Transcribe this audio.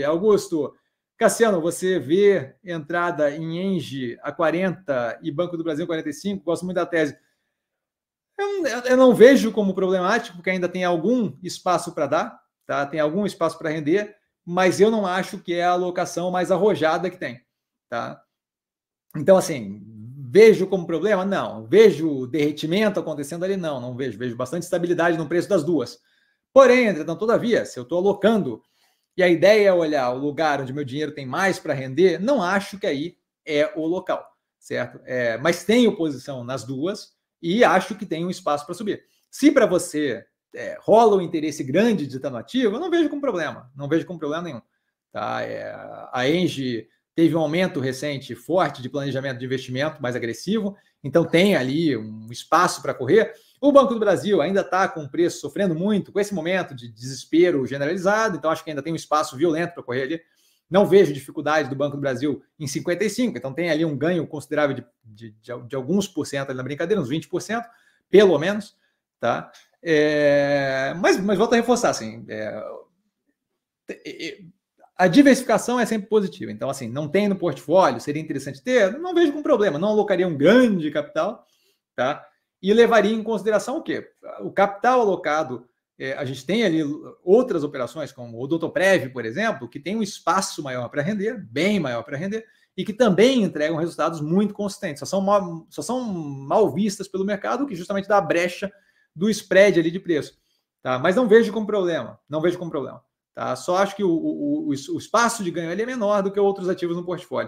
Augusto, Cassiano, você vê entrada em Engie a 40 e Banco do Brasil 45, gosto muito da tese. Eu, eu não vejo como problemático, porque ainda tem algum espaço para dar, tá? tem algum espaço para render, mas eu não acho que é a alocação mais arrojada que tem. Tá? Então, assim, vejo como problema? Não. Vejo derretimento acontecendo ali? Não, não vejo. Vejo bastante estabilidade no preço das duas. Porém, entretanto, todavia, se eu estou alocando e a ideia é olhar o lugar onde meu dinheiro tem mais para render, não acho que aí é o local, certo? É, mas tenho posição nas duas e acho que tem um espaço para subir. Se para você é, rola um interesse grande de estar no ativo, eu não vejo como problema, não vejo como problema nenhum. Tá? É, a Engie teve um aumento recente forte de planejamento de investimento mais agressivo, então tem ali um espaço para correr. O Banco do Brasil ainda está com o preço sofrendo muito com esse momento de desespero generalizado, então acho que ainda tem um espaço violento para correr ali. Não vejo dificuldade do Banco do Brasil em 55, então tem ali um ganho considerável de, de, de, alguns por cento ali na brincadeira, uns 20%, pelo menos, tá? É, mas, mas volto a reforçar, assim, é, a diversificação é sempre positiva. Então, assim, não tem no portfólio, seria interessante ter, não vejo com problema, não alocaria um grande capital, tá? e levaria em consideração o quê? O capital alocado. É, a gente tem ali outras operações, como o Doutorprev, por exemplo, que tem um espaço maior para render, bem maior para render, e que também entregam resultados muito consistentes. Só são, mal, só são mal vistas pelo mercado, que justamente dá a brecha do spread ali de preço. Tá? Mas não vejo como problema, não vejo como problema. Tá? Só acho que o, o, o, espaço de ganho é menor do que outros ativos no portfólio.